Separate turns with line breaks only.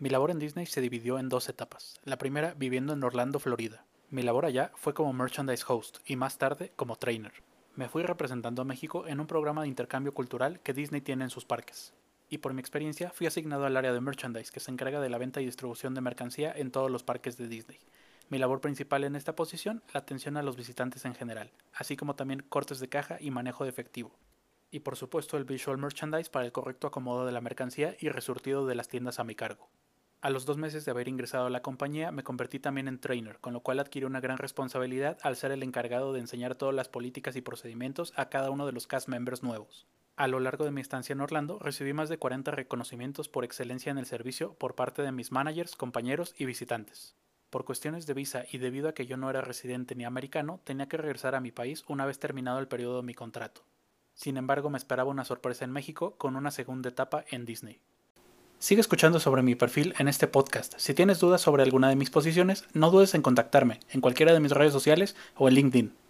Mi labor en Disney se dividió en dos etapas. La primera viviendo en Orlando, Florida. Mi labor allá fue como merchandise host y más tarde como trainer. Me fui representando a México en un programa de intercambio cultural que Disney tiene en sus parques. Y por mi experiencia fui asignado al área de merchandise que se encarga de la venta y distribución de mercancía en todos los parques de Disney. Mi labor principal en esta posición, la atención a los visitantes en general, así como también cortes de caja y manejo de efectivo. Y por supuesto el visual merchandise para el correcto acomodo de la mercancía y resurtido de las tiendas a mi cargo. A los dos meses de haber ingresado a la compañía me convertí también en trainer, con lo cual adquirí una gran responsabilidad al ser el encargado de enseñar todas las políticas y procedimientos a cada uno de los cast members nuevos. A lo largo de mi estancia en Orlando recibí más de 40 reconocimientos por excelencia en el servicio por parte de mis managers, compañeros y visitantes. Por cuestiones de visa y debido a que yo no era residente ni americano, tenía que regresar a mi país una vez terminado el periodo de mi contrato. Sin embargo, me esperaba una sorpresa en México con una segunda etapa en Disney. Sigue escuchando sobre mi perfil en este podcast. Si tienes dudas sobre alguna de mis posiciones, no dudes en contactarme en cualquiera de mis redes sociales o en LinkedIn.